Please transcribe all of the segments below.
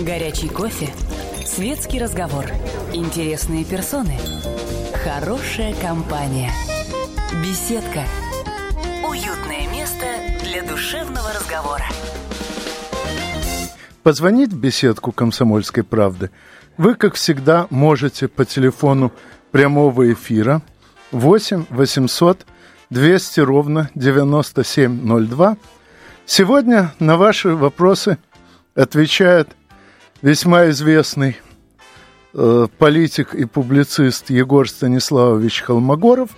Горячий кофе, светский разговор, интересные персоны, хорошая компания, беседка, уютное место для душевного разговора. Позвонить в беседку «Комсомольской правды» вы, как всегда, можете по телефону прямого эфира 8 800 200 ровно 9702. Сегодня на ваши вопросы отвечает весьма известный э, политик и публицист Егор Станиславович Холмогоров.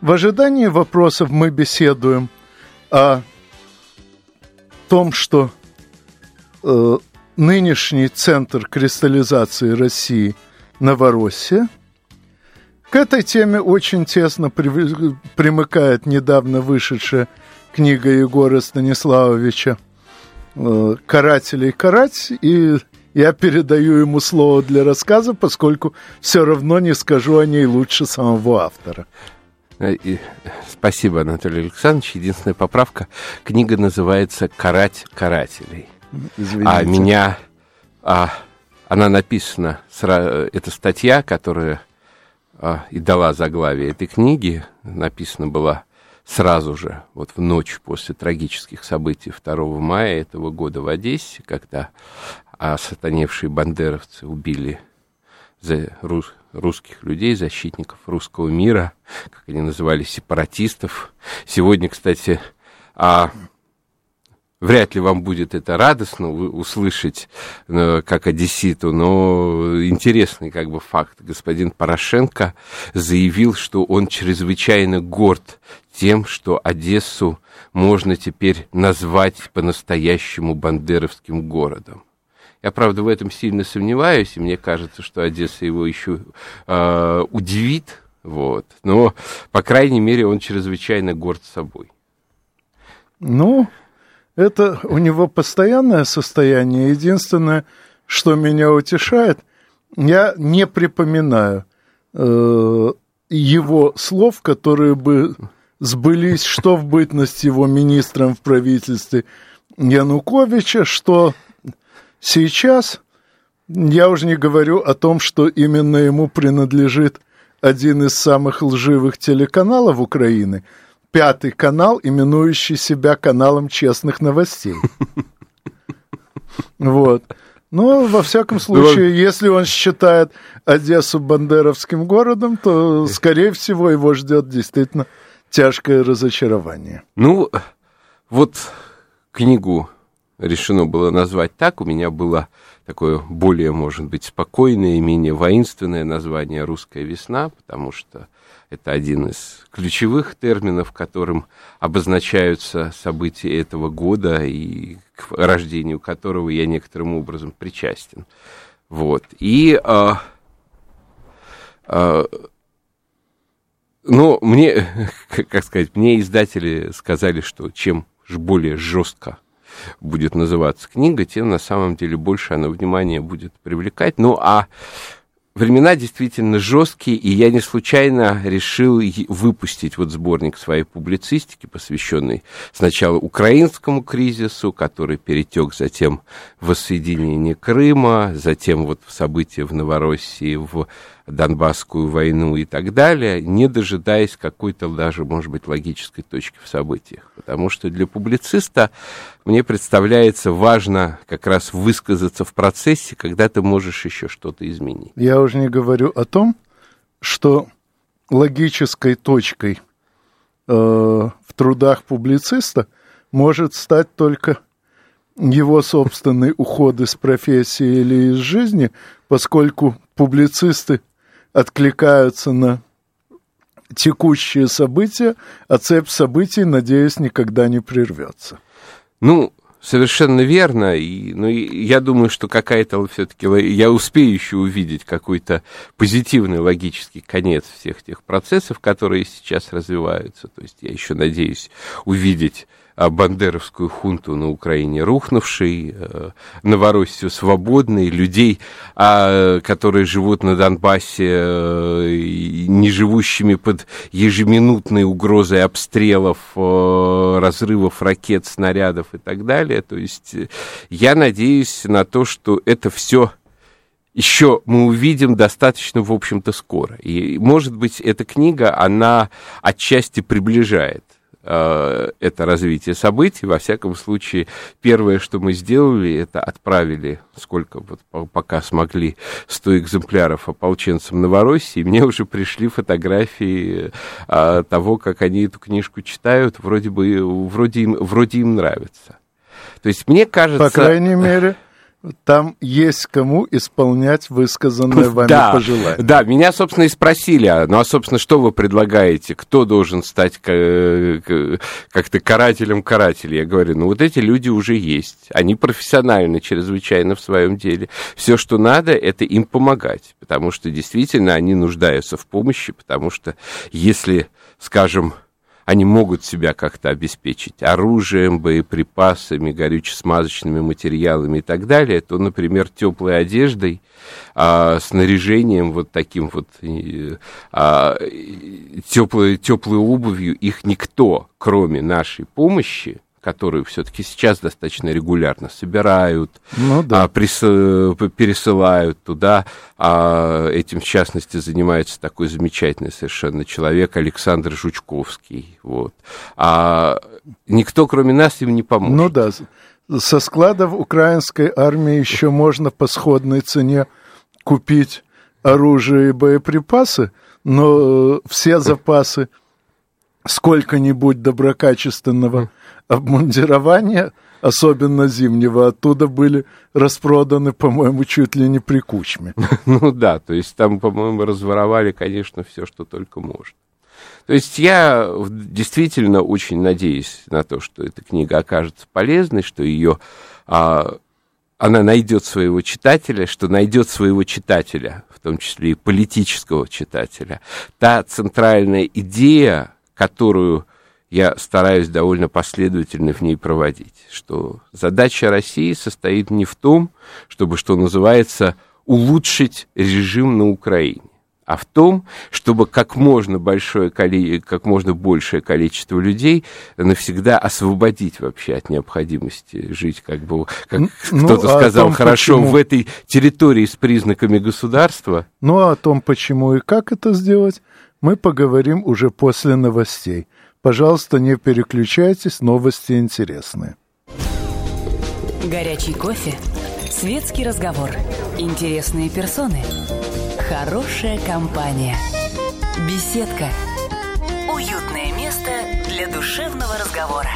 В ожидании вопросов мы беседуем о том, что э, нынешний центр кристаллизации России Новороссия. К этой теме очень тесно при, примыкает недавно вышедшая книга Егора Станиславовича э, «Карателей карать», и я передаю ему слово для рассказа, поскольку все равно не скажу о ней лучше самого автора. Э, и, спасибо, Анатолий Александрович. Единственная поправка. Книга называется «Карать карателей». Извините. А меня... А, она написана... Это статья, которая а, и дала заглавие этой книги. Написана была сразу же, вот в ночь после трагических событий 2 мая этого года в Одессе, когда а сатаневшие бандеровцы убили за рус, русских людей, защитников русского мира, как они называли, сепаратистов. Сегодня, кстати, а, вряд ли вам будет это радостно услышать, э, как одесситу, но интересный как бы факт. Господин Порошенко заявил, что он чрезвычайно горд тем, что Одессу можно теперь назвать по-настоящему бандеровским городом. Я, правда, в этом сильно сомневаюсь, и мне кажется, что Одесса его еще э, удивит, вот. Но, по крайней мере, он чрезвычайно горд собой. Ну, это у него постоянное состояние. Единственное, что меня утешает, я не припоминаю э, его слов, которые бы сбылись, что в бытность его министром в правительстве Януковича, что Сейчас я уже не говорю о том, что именно ему принадлежит один из самых лживых телеканалов Украины, пятый канал, именующий себя каналом честных новостей. Вот. Но, во всяком случае, если он считает Одессу бандеровским городом, то, скорее всего, его ждет действительно тяжкое разочарование. Ну, вот книгу решено было назвать так. У меня было такое более, может быть, спокойное и менее воинственное название «Русская весна», потому что это один из ключевых терминов, которым обозначаются события этого года и к рождению которого я некоторым образом причастен. Вот. И, а, а, ну, мне, как сказать, мне издатели сказали, что чем более жестко будет называться книга, тем на самом деле больше она внимания будет привлекать. Ну, а времена действительно жесткие, и я не случайно решил выпустить вот сборник своей публицистики, посвященный сначала украинскому кризису, который перетек затем в воссоединение Крыма, затем вот в события в Новороссии, в Донбасскую войну и так далее, не дожидаясь какой-то даже, может быть, логической точки в событиях. Потому что для публициста мне представляется важно как раз высказаться в процессе, когда ты можешь еще что-то изменить. Я уже не говорю о том, что логической точкой э, в трудах публициста может стать только его собственный уход из профессии или из жизни, поскольку публицисты откликаются на текущие события, а цепь событий, надеюсь, никогда не прервется. Ну, совершенно верно. И, ну, я думаю, что какая-то все-таки я успею еще увидеть какой-то позитивный логический конец всех тех процессов, которые сейчас развиваются. То есть я еще надеюсь увидеть бандеровскую хунту на Украине рухнувшей, э, Новороссию свободной, людей, а, которые живут на Донбассе, э, не живущими под ежеминутной угрозой обстрелов, э, разрывов ракет, снарядов и так далее. То есть я надеюсь на то, что это все еще мы увидим достаточно, в общем-то, скоро. И, может быть, эта книга, она отчасти приближает Э, это развитие событий. Во всяком случае, первое, что мы сделали, это отправили, сколько вот пока смогли, 100 экземпляров ополченцам Новороссии. Мне уже пришли фотографии а, того, как они эту книжку читают. Вроде бы, вроде им, вроде им нравится. То есть мне кажется... По крайней мере там есть кому исполнять высказанное вами да, пожелание. Да, меня, собственно, и спросили, а, ну, а, собственно, что вы предлагаете? Кто должен стать как-то карателем карателей? Я говорю, ну, вот эти люди уже есть. Они профессиональны чрезвычайно в своем деле. Все, что надо, это им помогать, потому что действительно они нуждаются в помощи, потому что если, скажем, они могут себя как-то обеспечить оружием, боеприпасами, горюче-смазочными материалами и так далее, то, например, теплой одеждой, а, снаряжением вот таким вот, а, теплой, теплой обувью их никто, кроме нашей помощи, которую все-таки сейчас достаточно регулярно собирают, ну, да. а, прис, пересылают туда. А этим, в частности, занимается такой замечательный совершенно человек Александр Жучковский. Вот. А никто, кроме нас, им не поможет. Ну да, со складов украинской армии еще можно по сходной цене купить оружие и боеприпасы, но все запасы сколько-нибудь доброкачественного обмундирования, особенно зимнего, оттуда были распроданы, по-моему, чуть ли не при кучме. Ну да, то есть там, по-моему, разворовали, конечно, все, что только можно. То есть я действительно очень надеюсь на то, что эта книга окажется полезной, что ее а, она найдет своего читателя, что найдет своего читателя, в том числе и политического читателя. Та центральная идея, которую я стараюсь довольно последовательно в ней проводить, что задача России состоит не в том, чтобы, что называется, улучшить режим на Украине, а в том, чтобы как можно, большое, как можно большее количество людей навсегда освободить вообще от необходимости жить, как бы, как ну, кто-то а сказал том, хорошо, почему... в этой территории с признаками государства. Ну, а о том, почему и как это сделать, мы поговорим уже после новостей. Пожалуйста, не переключайтесь, новости интересные. Горячий кофе, светский разговор, интересные персоны, хорошая компания, беседка, уютное место для душевного разговора.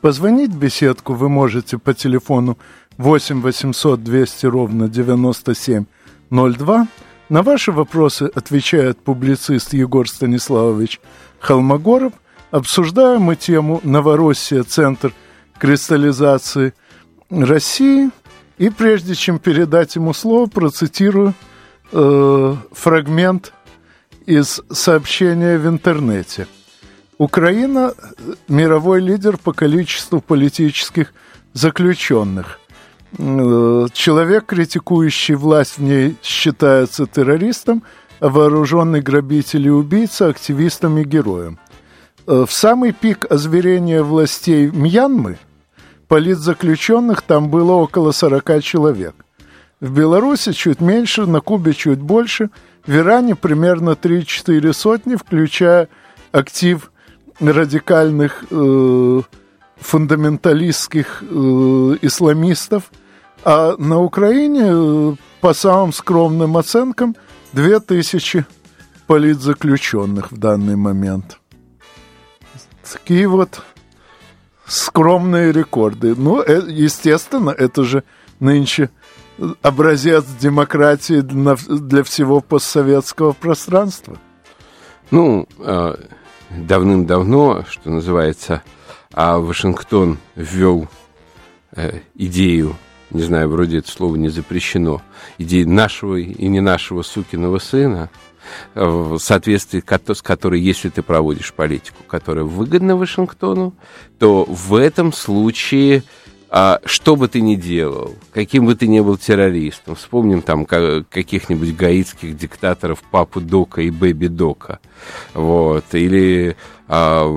Позвонить в беседку вы можете по телефону 8 800 200 ровно 9702 на ваши вопросы отвечает публицист Егор Станиславович Холмогоров. Обсуждаем мы тему «Новороссия. Центр кристаллизации России». И прежде чем передать ему слово, процитирую э, фрагмент из сообщения в интернете. Украина – мировой лидер по количеству политических заключенных. Э, человек, критикующий власть в ней, считается террористом, а вооруженный грабитель и убийца – активистом и героем. Э, в самый пик озверения властей Мьянмы политзаключенных там было около 40 человек. В Беларуси чуть меньше, на Кубе чуть больше, в Иране примерно 3-4 сотни, включая актив радикальных э, фундаменталистских э, исламистов – а на Украине, э, по самым скромным оценкам, 2000 политзаключенных в данный момент. Такие вот скромные рекорды. Ну, э, естественно, это же нынче образец демократии для, всего постсоветского пространства. Ну, э, давным-давно, что называется, а Вашингтон ввел идею не знаю, вроде это слово не запрещено, идеи нашего и не нашего сукиного сына, э, в соответствии с которой, если ты проводишь политику, которая выгодна Вашингтону, то в этом случае а, что бы ты ни делал, каким бы ты ни был террористом, вспомним там каких-нибудь гаитских диктаторов Папу Дока и Бэби Дока, вот, или а,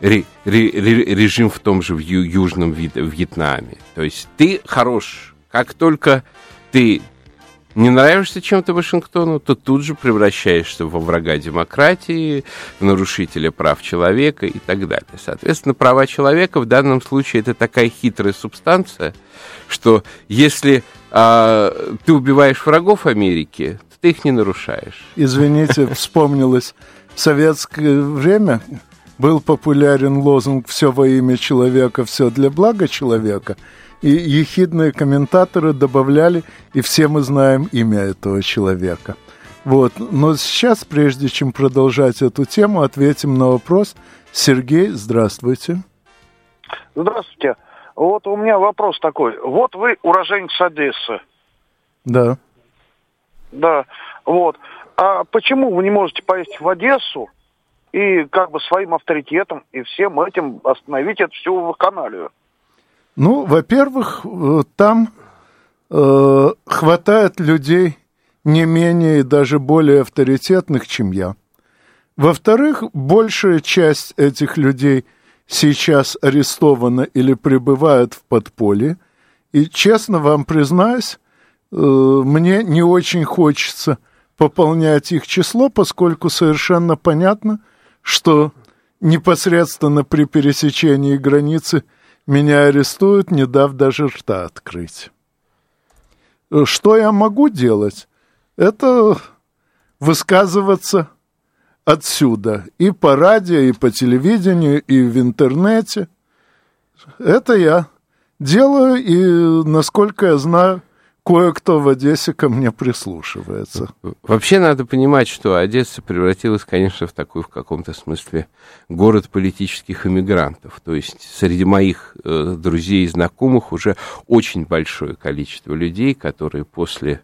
ре, ре, режим в том же в ю, Южном Вьетнаме. То есть ты хорош, как только ты не нравишься чем-то Вашингтону, то тут же превращаешься во врага демократии, в нарушителя прав человека и так далее. Соответственно, права человека в данном случае это такая хитрая субстанция, что если а, ты убиваешь врагов Америки, то ты их не нарушаешь. Извините, вспомнилось советское время был популярен лозунг «Все во имя человека, все для блага человека», и ехидные комментаторы добавляли, и все мы знаем имя этого человека. Вот. Но сейчас, прежде чем продолжать эту тему, ответим на вопрос. Сергей, здравствуйте. Здравствуйте. Вот у меня вопрос такой. Вот вы уроженец Одессы. Да. Да. Вот. А почему вы не можете поесть в Одессу и как бы своим авторитетом и всем этим остановить эту всю вакханалию? Ну, во-первых, э, там э, хватает людей не менее и даже более авторитетных, чем я. Во-вторых, большая часть этих людей сейчас арестована или пребывает в подполье. И честно вам признаюсь, э, мне не очень хочется пополнять их число, поскольку совершенно понятно, что непосредственно при пересечении границы – меня арестуют, не дав даже рта открыть. Что я могу делать? Это высказываться отсюда. И по радио, и по телевидению, и в интернете. Это я делаю, и, насколько я знаю, кое-кто в Одессе ко мне прислушивается. Вообще надо понимать, что Одесса превратилась, конечно, в такой в каком-то смысле город политических иммигрантов. То есть среди моих э, друзей и знакомых уже очень большое количество людей, которые после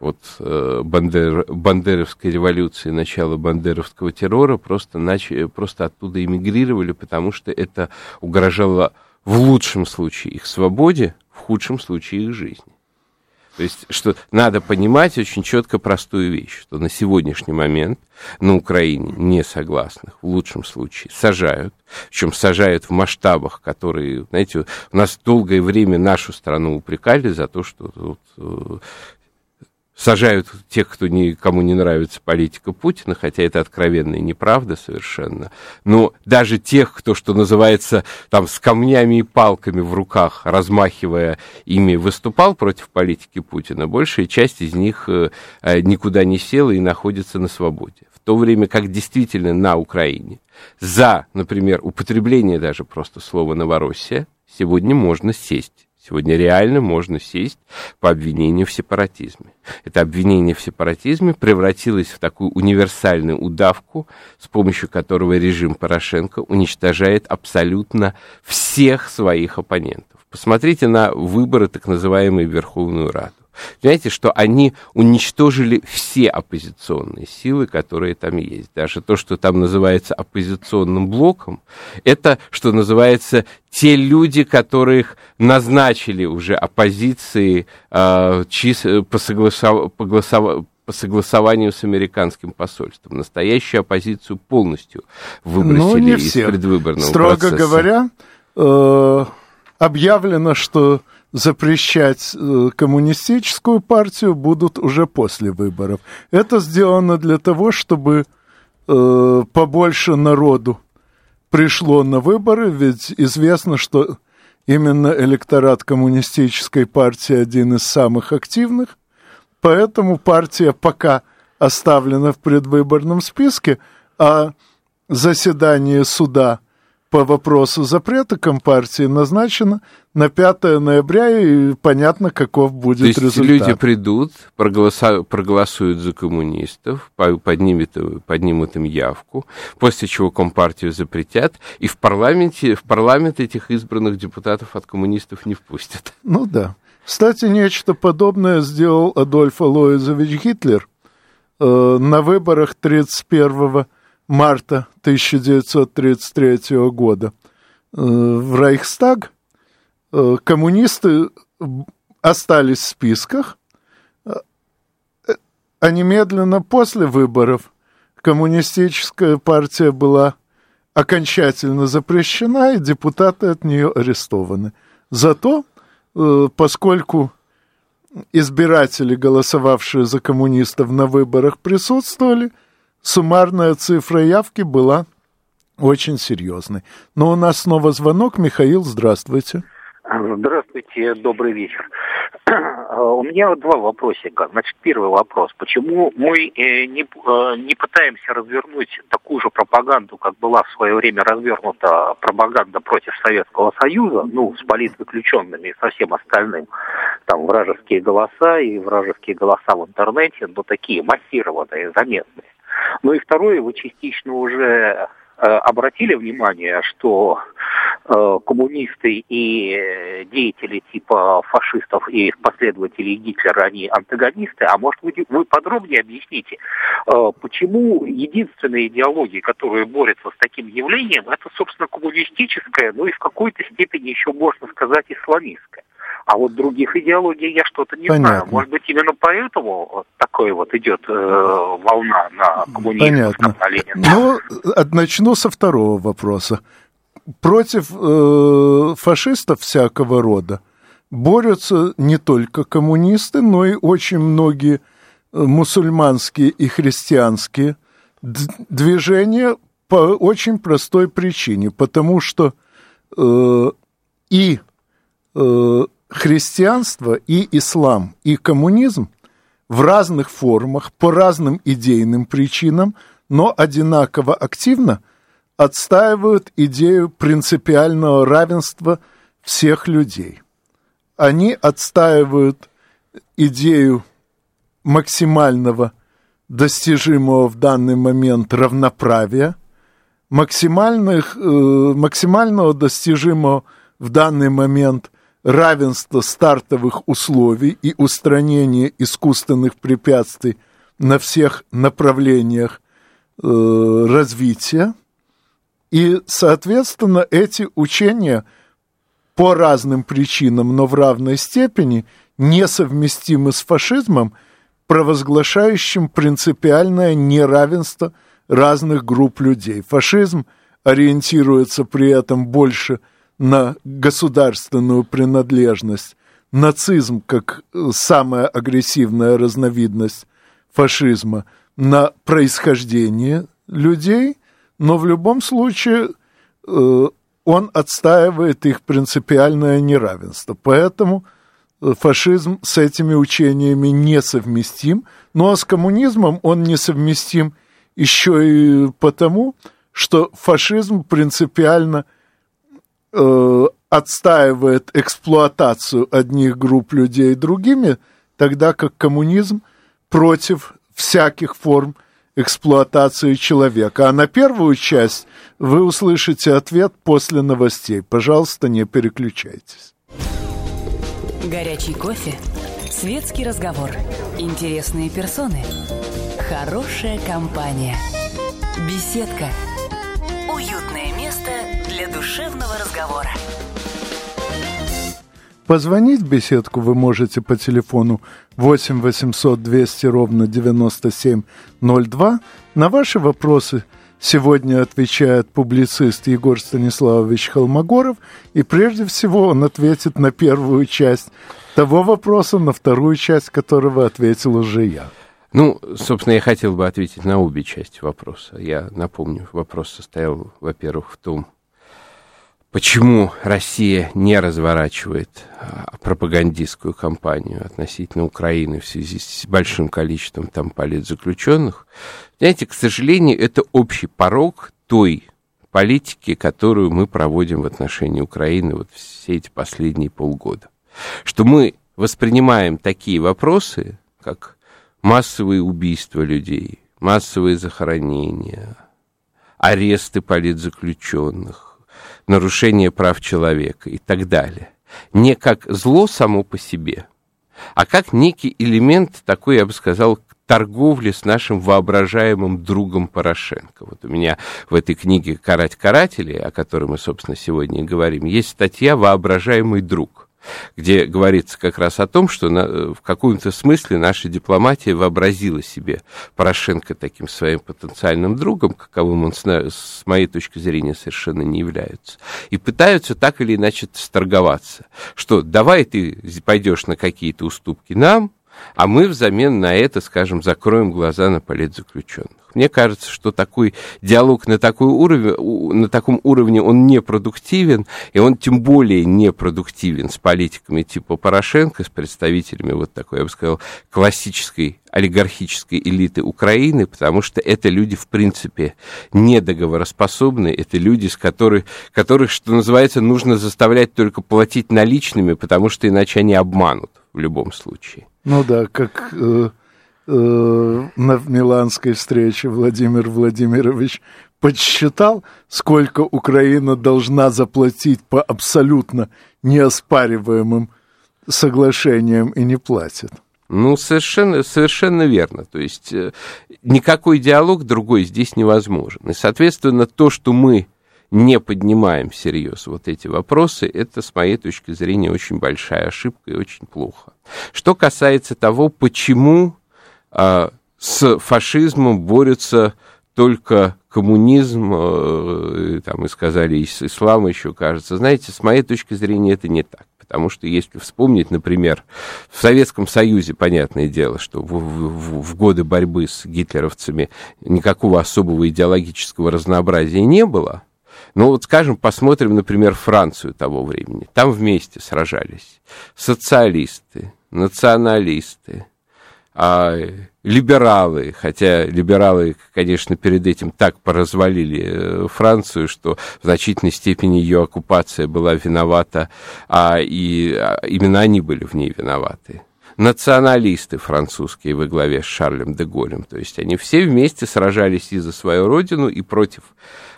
вот э, Бандер, Бандеровской революции, начала бандеровского террора просто, начали, просто оттуда эмигрировали, потому что это угрожало в лучшем случае их свободе, в худшем случае их жизни. То есть, что надо понимать очень четко простую вещь, что на сегодняшний момент на Украине не согласных в лучшем случае сажают, причем сажают в масштабах, которые, знаете, у нас долгое время нашу страну упрекали за то, что вот, э, сажают тех, кто никому не нравится политика Путина, хотя это откровенная неправда совершенно. Но даже тех, кто, что называется, там с камнями и палками в руках, размахивая ими, выступал против политики Путина, большая часть из них э, э, никуда не села и находится на свободе. В то время как действительно на Украине за, например, употребление даже просто слова «Новороссия» сегодня можно сесть Сегодня реально можно сесть по обвинению в сепаратизме. Это обвинение в сепаратизме превратилось в такую универсальную удавку, с помощью которого режим Порошенко уничтожает абсолютно всех своих оппонентов. Посмотрите на выборы так называемой Верховную Раду. Понимаете, что они уничтожили все оппозиционные силы, которые там есть. Даже то, что там называется оппозиционным блоком, это, что называется, те люди, которых назначили уже оппозиции э, чис, по, согласов, по, голосов, по согласованию с американским посольством. Настоящую оппозицию полностью выбросили ну, из предвыборного Строго процесса. говоря, э, объявлено, что запрещать э, коммунистическую партию будут уже после выборов. Это сделано для того, чтобы э, побольше народу пришло на выборы, ведь известно, что именно электорат коммунистической партии один из самых активных, поэтому партия пока оставлена в предвыборном списке, а заседание суда по вопросу запрета Компартии назначена на 5 ноября, и понятно, каков будет То есть результат. люди придут, проголосуют, проголосуют за коммунистов, поднимут, поднимут им явку, после чего Компартию запретят, и в, парламенте, в парламент этих избранных депутатов от коммунистов не впустят. Ну да. Кстати, нечто подобное сделал Адольф Алоизович Гитлер э, на выборах 31 марта 1933 года э, в Рейхстаг э, коммунисты остались в списках, а немедленно после выборов коммунистическая партия была окончательно запрещена, и депутаты от нее арестованы. Зато, э, поскольку избиратели, голосовавшие за коммунистов на выборах, присутствовали – суммарная цифра явки была очень серьезной. Но у нас снова звонок. Михаил, здравствуйте. Здравствуйте, добрый вечер. У меня два вопросика. Значит, первый вопрос. Почему мы э, не, э, не пытаемся развернуть такую же пропаганду, как была в свое время развернута пропаганда против Советского Союза, ну, с политзаключенными и со всем остальным, там, вражеские голоса и вражеские голоса в интернете, но такие массированные, заметные. Ну и второе, вы частично уже э, обратили внимание, что э, коммунисты и деятели типа фашистов и последователей Гитлера, они антагонисты, а может вы, вы подробнее объясните, э, почему единственная идеология, которая борется с таким явлением, это, собственно, коммунистическая, ну и в какой-то степени еще можно сказать исламистская. А вот других идеологий я что-то не Понятно. знаю. Может быть, именно поэтому такой вот идет э, волна на коммунизм, Понятно. на Ленина. Ну, начну со второго вопроса. Против э, фашистов всякого рода борются не только коммунисты, но и очень многие э, мусульманские и христианские движения по очень простой причине, потому что э, и э, христианство и ислам, и коммунизм в разных формах, по разным идейным причинам, но одинаково активно отстаивают идею принципиального равенства всех людей. Они отстаивают идею максимального достижимого в данный момент равноправия, максимальных, э, максимального достижимого в данный момент равенство стартовых условий и устранение искусственных препятствий на всех направлениях э, развития. И, соответственно, эти учения по разным причинам, но в равной степени несовместимы с фашизмом, провозглашающим принципиальное неравенство разных групп людей. Фашизм ориентируется при этом больше – на государственную принадлежность, нацизм как э, самая агрессивная разновидность фашизма, на происхождение людей, но в любом случае э, он отстаивает их принципиальное неравенство. Поэтому э, фашизм с этими учениями несовместим, ну а с коммунизмом он несовместим еще и потому, что фашизм принципиально э, отстаивает эксплуатацию одних групп людей другими, тогда как коммунизм против всяких форм эксплуатации человека. А на первую часть вы услышите ответ после новостей. Пожалуйста, не переключайтесь. Горячий кофе, светский разговор, интересные персоны, хорошая компания, беседка, уютное место душевного разговора. Позвонить в беседку вы можете по телефону 8 800 200 ровно 9702. На ваши вопросы сегодня отвечает публицист Егор Станиславович Холмогоров. И прежде всего он ответит на первую часть того вопроса, на вторую часть которого ответил уже я. Ну, собственно, я хотел бы ответить на обе части вопроса. Я напомню, вопрос состоял, во-первых, в том, почему Россия не разворачивает а, пропагандистскую кампанию относительно Украины в связи с большим количеством там политзаключенных. Знаете, к сожалению, это общий порог той политики, которую мы проводим в отношении Украины вот все эти последние полгода. Что мы воспринимаем такие вопросы, как массовые убийства людей, массовые захоронения, аресты политзаключенных, нарушение прав человека и так далее, не как зло само по себе, а как некий элемент такой, я бы сказал, торговли с нашим воображаемым другом Порошенко. Вот у меня в этой книге «Карать карателей», о которой мы, собственно, сегодня и говорим, есть статья «Воображаемый друг» где говорится как раз о том, что на, в каком-то смысле наша дипломатия вообразила себе Порошенко таким своим потенциальным другом, каковым он, с, с моей точки зрения, совершенно не является, и пытаются так или иначе сторговаться, что давай ты пойдешь на какие-то уступки нам, а мы взамен на это, скажем, закроем глаза на политзаключенных. Мне кажется, что такой диалог на, такой уровень, на таком уровне, он непродуктивен, и он тем более непродуктивен с политиками типа Порошенко, с представителями вот такой, я бы сказал, классической олигархической элиты Украины, потому что это люди, в принципе, недоговороспособны, это люди, с которых, которых, что называется, нужно заставлять только платить наличными, потому что иначе они обманут в любом случае. Ну да, как э, э, на Миланской встрече Владимир Владимирович подсчитал, сколько Украина должна заплатить по абсолютно неоспариваемым соглашениям и не платит. Ну, совершенно, совершенно верно. То есть э, никакой диалог другой здесь невозможен. И, соответственно, то, что мы не поднимаем всерьез вот эти вопросы, это, с моей точки зрения, очень большая ошибка и очень плохо. Что касается того, почему а, с фашизмом борются только коммунизм, э, там мы сказали, из ислама еще кажется. Знаете, с моей точки зрения, это не так. Потому что если вспомнить, например, в Советском Союзе, понятное дело, что в, в, в годы борьбы с гитлеровцами никакого особого идеологического разнообразия не было, ну вот, скажем, посмотрим, например, Францию того времени. Там вместе сражались социалисты, националисты, а, либералы, хотя либералы, конечно, перед этим так поразвалили э, Францию, что в значительной степени ее оккупация была виновата, а и а, именно они были в ней виноваты националисты французские во главе с Шарлем де Голем. То есть они все вместе сражались и за свою родину, и против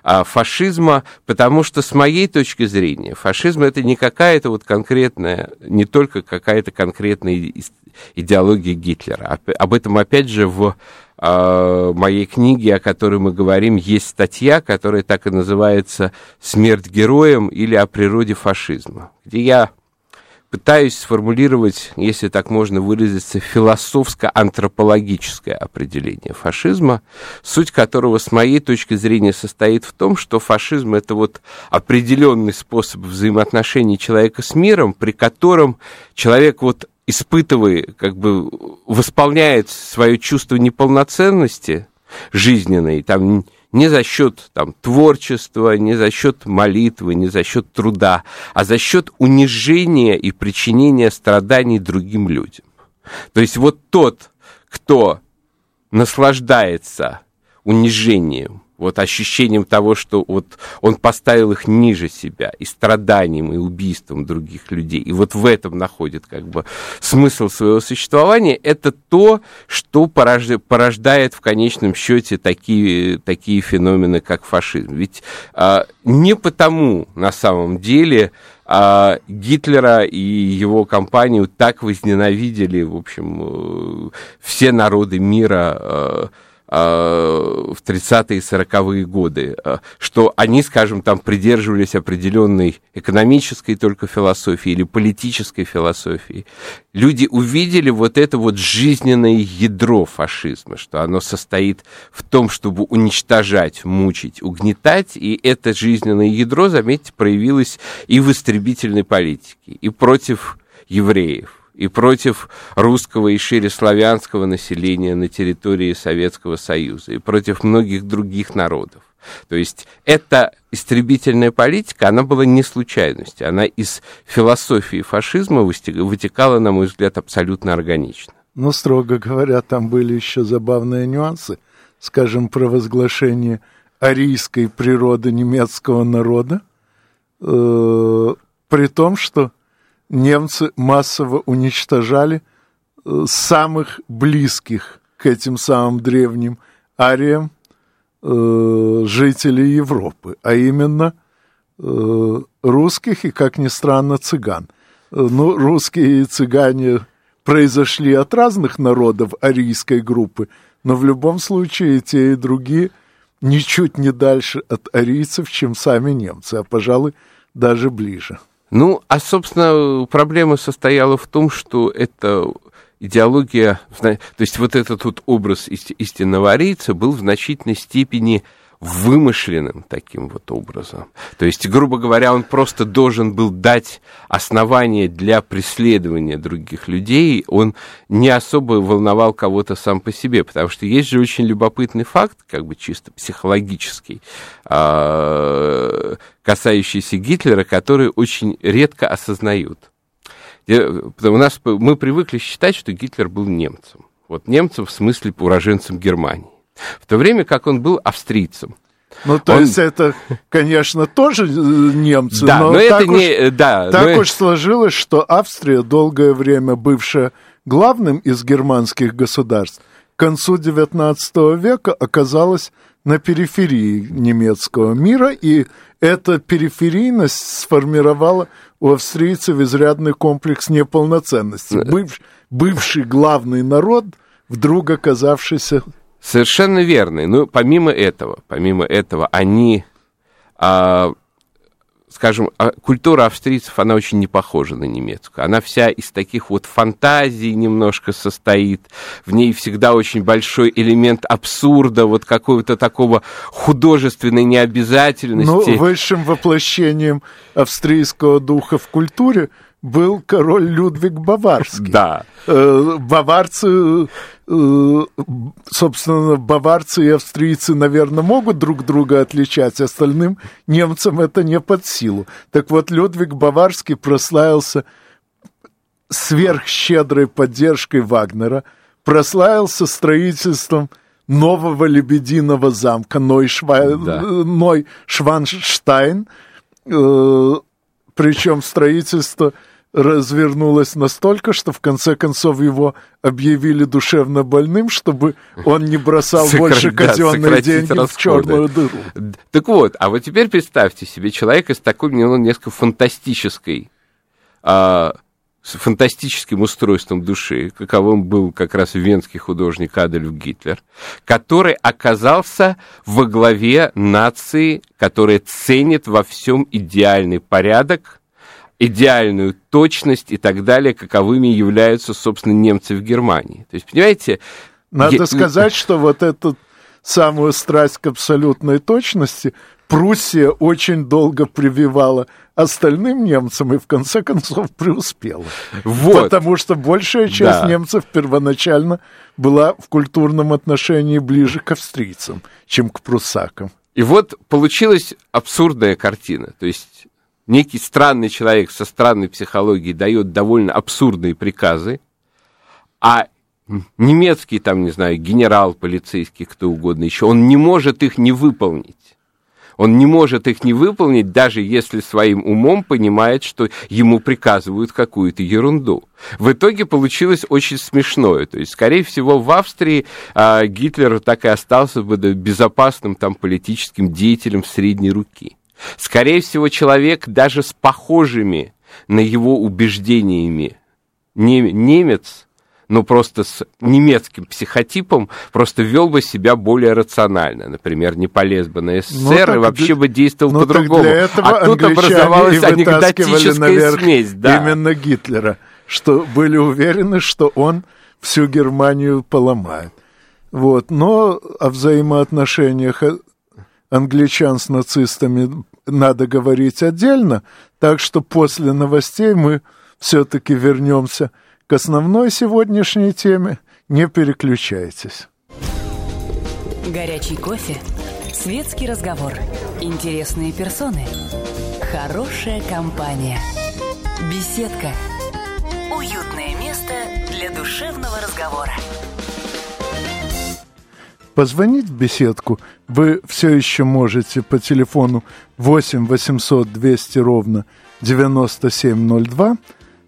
а, фашизма, потому что с моей точки зрения фашизм это не какая-то вот конкретная, не только какая-то конкретная идеология Гитлера. Об этом опять же в а, моей книге, о которой мы говорим, есть статья, которая так и называется «Смерть героям» или «О природе фашизма», где я пытаюсь сформулировать, если так можно выразиться, философско-антропологическое определение фашизма, суть которого, с моей точки зрения, состоит в том, что фашизм это вот определенный способ взаимоотношений человека с миром, при котором человек вот испытывая, как бы восполняет свое чувство неполноценности жизненной, там не за счет там, творчества, не за счет молитвы, не за счет труда, а за счет унижения и причинения страданий другим людям. То есть вот тот, кто наслаждается унижением, вот ощущением того, что вот он поставил их ниже себя, и страданием, и убийством других людей, и вот в этом находит как бы смысл своего существования, это то, что порождает в конечном счете такие, такие феномены, как фашизм. Ведь а, не потому на самом деле а Гитлера и его компанию так возненавидели, в общем, э, все народы мира, э, в 30-е и 40-е годы, а, что они, скажем, там придерживались определенной экономической только философии или политической философии. Люди увидели вот это вот жизненное ядро фашизма, что оно состоит в том, чтобы уничтожать, мучить, угнетать, и это жизненное ядро, заметьте, проявилось и в истребительной политике, и против евреев, и против русского и шире славянского населения на территории Советского Союза, и против многих других народов. То есть эта истребительная политика, она была не случайностью, она из философии фашизма вытекала, на мой взгляд, абсолютно органично. Но, строго говоря, там были еще забавные нюансы, скажем, провозглашение арийской природы немецкого народа, э, при том, что немцы массово уничтожали э, самых близких к этим самым древним ариям э, жителей Европы, а именно э, русских и, как ни странно, цыган. Э, ну, русские и цыгане произошли от разных народов арийской группы, но в любом случае те и другие ничуть не дальше от арийцев, чем сами немцы, а, пожалуй, даже ближе. Ну, а, собственно, проблема состояла в том, что это идеология, то есть вот этот вот образ истинного арийца был в значительной степени вымышленным таким вот образом. То есть, грубо говоря, он просто должен был дать основание для преследования других людей, он не особо волновал кого-то сам по себе, потому что есть же очень любопытный факт, как бы чисто психологический, а, касающийся Гитлера, который очень редко осознают. У нас мы привыкли считать, что Гитлер был немцем. Вот немцем в смысле уроженцем Германии в то время как он был австрийцем. Ну, то он... есть это, конечно, тоже э, немцы, да, но, но так, это уж, не, да, так но... уж сложилось, что Австрия, долгое время бывшая главным из германских государств, к концу XIX века оказалась на периферии немецкого мира, и эта периферийность сформировала у австрийцев изрядный комплекс неполноценности. Быв, бывший главный народ, вдруг оказавшийся Совершенно верно. Но помимо этого, помимо этого, они, а, скажем, а, культура австрийцев, она очень не похожа на немецкую. Она вся из таких вот фантазий немножко состоит. В ней всегда очень большой элемент абсурда, вот какого-то такого художественной необязательности. Ну, высшим воплощением австрийского духа в культуре был король Людвиг Баварский. Да. Э, баварцы, э, собственно, баварцы и австрийцы, наверное, могут друг друга отличать, остальным немцам это не под силу. Так вот, Людвиг Баварский прославился сверхщедрой поддержкой Вагнера, прославился строительством нового лебединого замка Нойшва... да. Нойшванштайн, э, причем строительство развернулось настолько, что в конце концов его объявили душевно больным, чтобы он не бросал Сокра... больше казенные да, деньги расходы. в черную дыру. Так вот, а вот теперь представьте себе человека с такой, ну, несколько фантастической а, с фантастическим устройством души, каковым был как раз венский художник Адольф Гитлер, который оказался во главе нации, которая ценит во всем идеальный порядок, идеальную точность и так далее, каковыми являются, собственно, немцы в Германии. То есть, понимаете... Надо я... сказать, что вот эту самую страсть к абсолютной точности Пруссия очень долго прививала остальным немцам и в конце концов преуспела. Вот. Потому что большая часть да. немцев первоначально была в культурном отношении ближе к австрийцам, чем к пруссакам. И вот получилась абсурдная картина. То есть некий странный человек со странной психологией дает довольно абсурдные приказы, а немецкий, там, не знаю, генерал полицейский, кто угодно еще, он не может их не выполнить. Он не может их не выполнить, даже если своим умом понимает, что ему приказывают какую-то ерунду. В итоге получилось очень смешное. То есть, скорее всего, в Австрии а, Гитлер так и остался бы безопасным там политическим деятелем средней руки. Скорее всего, человек даже с похожими на его убеждениями немец, но просто с немецким психотипом, просто вел бы себя более рационально. Например, не полез бы на СССР ну, и вообще бы действовал ну, по-другому. А тут образовалась анекдотическая смесь. Да. Именно Гитлера, что были уверены, что он всю Германию поломает. Вот. Но о взаимоотношениях англичан с нацистами надо говорить отдельно, так что после новостей мы все-таки вернемся к основной сегодняшней теме. Не переключайтесь. Горячий кофе, светский разговор, интересные персоны, хорошая компания, беседка, уютное место для душевного разговора. позвонить в беседку, вы все еще можете по телефону 8 800 200 ровно 9702.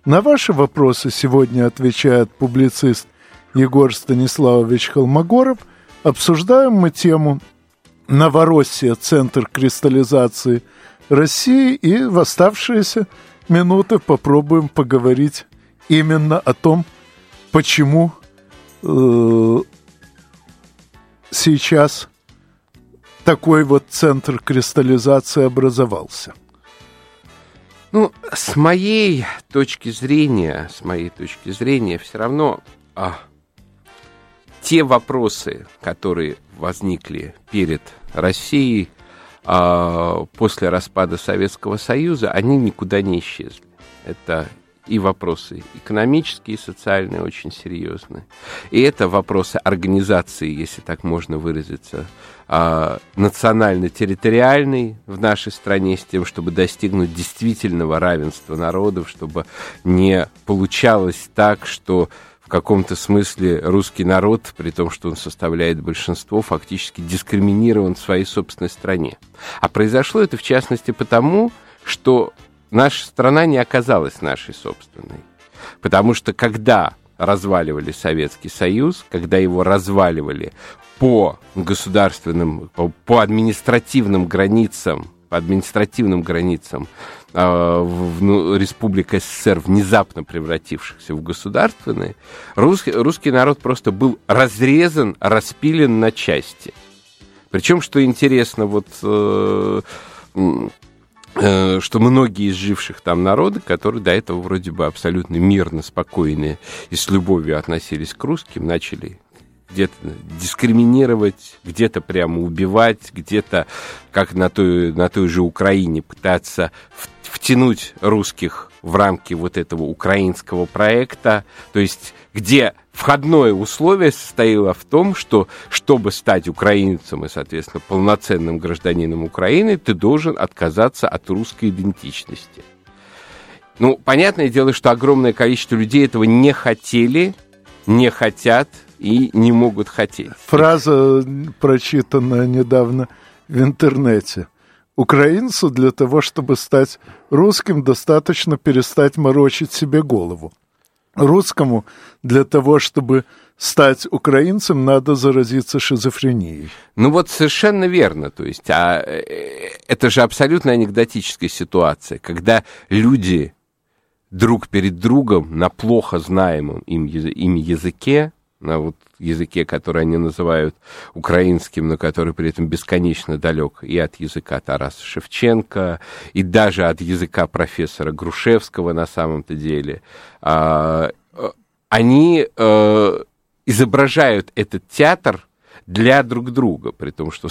На ваши вопросы сегодня отвечает публицист Егор Станиславович Холмогоров. Обсуждаем мы тему Новороссия, центр кристаллизации России, и в оставшиеся минуты попробуем поговорить именно о том, почему э, сейчас такой вот центр кристаллизации образовался. Ну, с моей точки зрения, с моей точки зрения, все равно а, те вопросы, которые возникли перед Россией а, после распада Советского Союза, они никуда не исчезли. Это и вопросы экономические и социальные очень серьезные. И это вопросы организации, если так можно выразиться, а, национально-территориальной в нашей стране с тем, чтобы достигнуть действительного равенства народов, чтобы не получалось так, что в каком-то смысле русский народ, при том, что он составляет большинство, фактически дискриминирован в своей собственной стране. А произошло это, в частности, потому, что наша страна не оказалась нашей собственной. Потому что когда разваливали Советский Союз, когда его разваливали по государственным, по, по административным границам, по административным границам э, в, ну, Республика СССР, внезапно превратившихся в государственные, русский, русский народ просто был разрезан, распилен на части. Причем, что интересно, вот Э, что многие из живших там народы, которые до этого вроде бы абсолютно мирно, спокойные и с любовью относились к русским, начали где-то дискриминировать, где-то прямо убивать, где-то, как на той, на той же Украине, пытаться втянуть русских в рамки вот этого украинского проекта, то есть где входное условие состояло в том, что чтобы стать украинцем и, соответственно, полноценным гражданином Украины, ты должен отказаться от русской идентичности. Ну, понятное дело, что огромное количество людей этого не хотели, не хотят и не могут хотеть. Фраза, прочитанная недавно в интернете. Украинцу для того, чтобы стать русским, достаточно перестать морочить себе голову русскому для того, чтобы стать украинцем, надо заразиться шизофренией. Ну вот совершенно верно. То есть, а э, это же абсолютно анекдотическая ситуация, когда люди друг перед другом на плохо знаемом им, им языке на вот языке, который они называют украинским, но который при этом бесконечно далек и от языка Тараса Шевченко, и даже от языка профессора Грушевского на самом-то деле. А, э, они э, изображают этот театр для друг друга, при том, что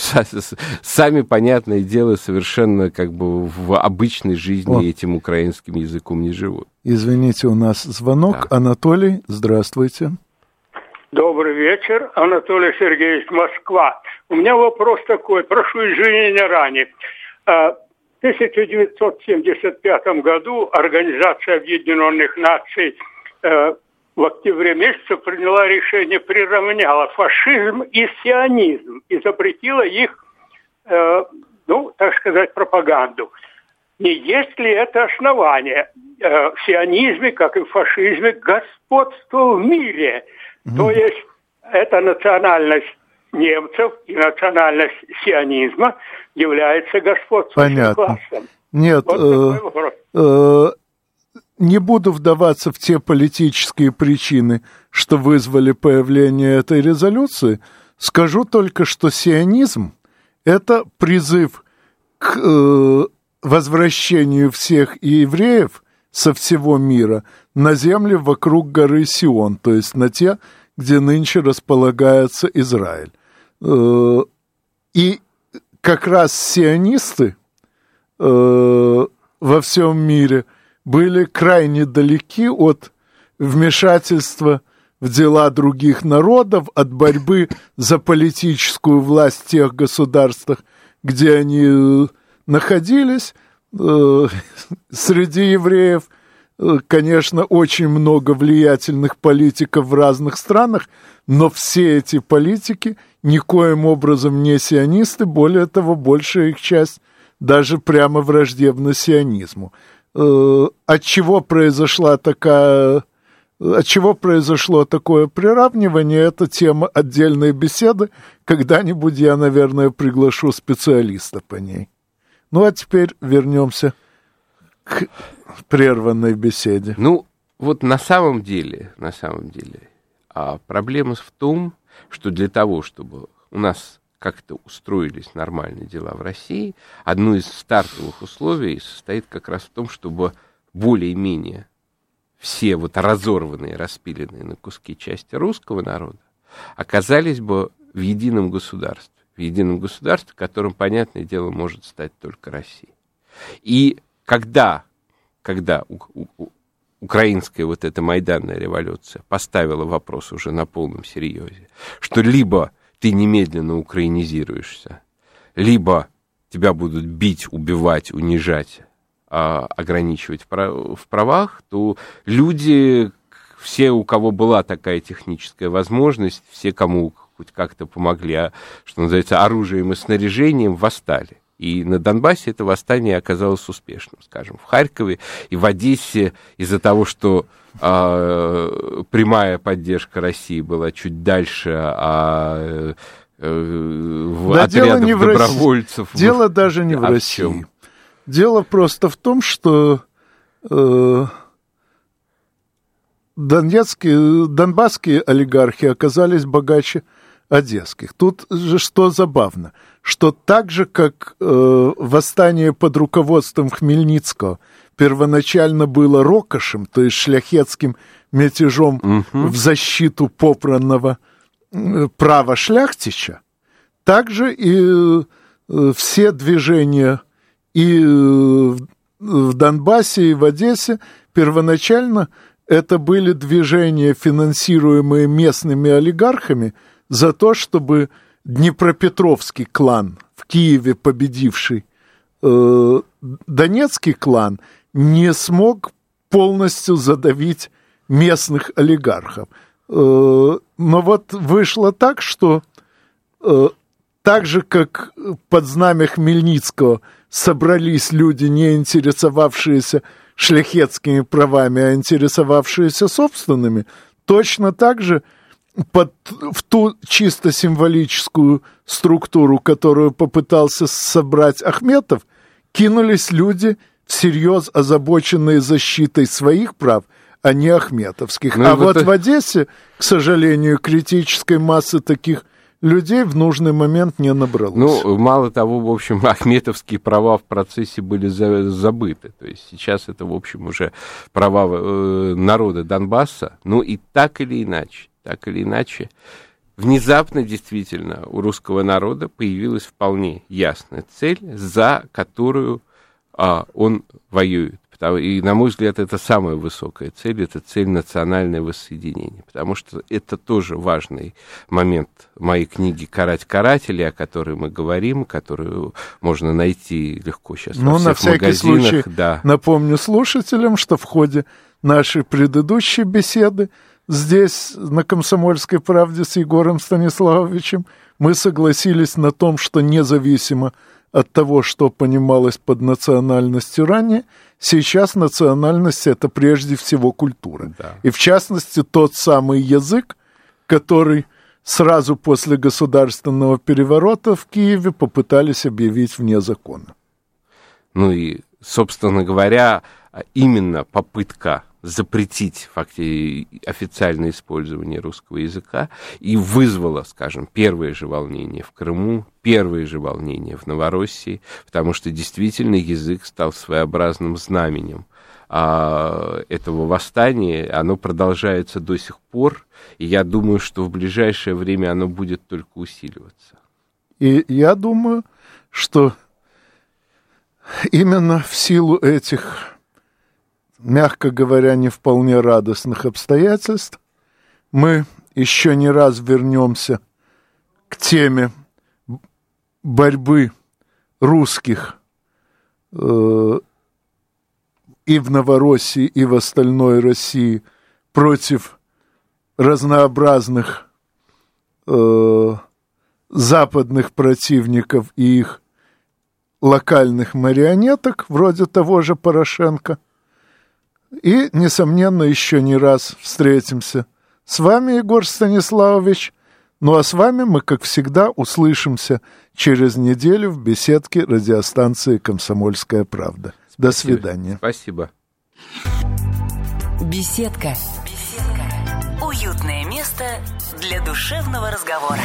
сами, понятное дело, совершенно как бы в обычной жизни О. этим украинским языком не живут. Извините, у нас звонок. Да. Анатолий, здравствуйте. Добрый вечер, Анатолий Сергеевич, Москва. У меня вопрос такой, прошу извинения ранее. А, в 1975 году Организация Объединенных Наций э, в октябре месяце приняла решение, приравняла фашизм и сионизм и запретила их, э, ну, так сказать, пропаганду. Не есть ли это основание э, в сионизме, как и в фашизме, господство в мире – то есть эта национальность немцев и национальность сионизма является господствующим Понятно. классом. Нет, вот э, э, не буду вдаваться в те политические причины, что вызвали появление этой резолюции. Скажу только, что сионизм – это призыв к э, возвращению всех евреев со всего мира на земли вокруг горы Сион, то есть на те где нынче располагается Израиль. Э, и как раз сионисты э, во всем мире были крайне далеки от вмешательства в дела других народов, от борьбы за политическую власть в тех государствах, где они находились. Э, среди евреев э, конечно, очень много влиятельных политиков в разных странах, но все эти политики никоим образом не сионисты, более того, большая их часть даже прямо враждебна сионизму. Э, от чего произошла такая от чего произошло такое приравнивание, это тема отдельной беседы. Когда-нибудь я, наверное, приглашу специалиста по ней. Ну, а теперь вернемся к прерванной беседе. Ну, вот на самом деле, на самом деле, а проблема в том, что для того, чтобы у нас как-то устроились нормальные дела в России, одно из стартовых условий состоит как раз в том, чтобы более-менее все вот разорванные, распиленные на куски части русского народа оказались бы в едином государстве, в едином государстве, которым, понятное дело, может стать только Россия. И когда, когда у, у, украинская вот эта майданная революция поставила вопрос уже на полном серьезе, что либо ты немедленно украинизируешься, либо тебя будут бить, убивать, унижать, а, ограничивать в правах, то люди, все, у кого была такая техническая возможность, все, кому хоть как-то помогли, а, что называется, оружием и снаряжением, восстали. И на Донбассе это восстание оказалось успешным, скажем, в Харькове и в Одессе из-за того, что э, прямая поддержка России была чуть дальше, а э, в да дело не добровольцев. В дело даже не в а России. В дело просто в том, что э, донецкие, донбасские олигархи оказались богаче одесских. Тут же что забавно, что так же, как э, восстание под руководством Хмельницкого первоначально было рокошем, то есть шляхетским мятежом угу. в защиту попранного э, права шляхтича, также и э, все движения и э, в Донбассе, и в Одессе первоначально это были движения, финансируемые местными олигархами – за то, чтобы Днепропетровский клан в Киеве победивший э, Донецкий клан не смог полностью задавить местных олигархов. Э, но вот вышло так, что э, так же, как под знамя Хмельницкого собрались люди, не интересовавшиеся шляхетскими правами, а интересовавшиеся собственными, точно так же – под, в ту чисто символическую структуру, которую попытался собрать Ахметов, кинулись люди, всерьез озабоченные защитой своих прав, а не ахметовских. Ну, а вот это... в Одессе, к сожалению, критической массы таких людей в нужный момент не набралось. Ну, мало того, в общем, ахметовские права в процессе были за, забыты. То есть сейчас это, в общем, уже права э, народа Донбасса. Ну и так или иначе, так или иначе, внезапно действительно у русского народа появилась вполне ясная цель, за которую а, он воюет. И, на мой взгляд, это самая высокая цель, это цель национальное воссоединение. Потому что это тоже важный момент моей книги «Карать карателей», о которой мы говорим, которую можно найти легко сейчас ну, во всех на всякий магазинах. Случай да. напомню слушателям, что в ходе нашей предыдущей беседы здесь, на «Комсомольской правде» с Егором Станиславовичем, мы согласились на том, что независимо от того, что понималось под национальностью ранее, сейчас национальность — это прежде всего культура. Да. И в частности тот самый язык, который сразу после государственного переворота в Киеве попытались объявить вне закона. Ну и, собственно говоря, именно попытка запретить факти официальное использование русского языка и вызвало, скажем, первые же волнения в Крыму, первые же волнения в Новороссии, потому что действительно язык стал своеобразным знаменем а, этого восстания, оно продолжается до сих пор, и я думаю, что в ближайшее время оно будет только усиливаться. И я думаю, что именно в силу этих мягко говоря, не вполне радостных обстоятельств, мы еще не раз вернемся к теме борьбы русских э, и в Новороссии, и в остальной России против разнообразных э, западных противников и их локальных марионеток, вроде того же Порошенко. И, несомненно, еще не раз встретимся. С вами, Егор Станиславович. Ну а с вами мы, как всегда, услышимся через неделю в беседке радиостанции «Комсомольская правда». Спасибо. До свидания. Спасибо. Беседка. Беседка. Уютное место для душевного разговора.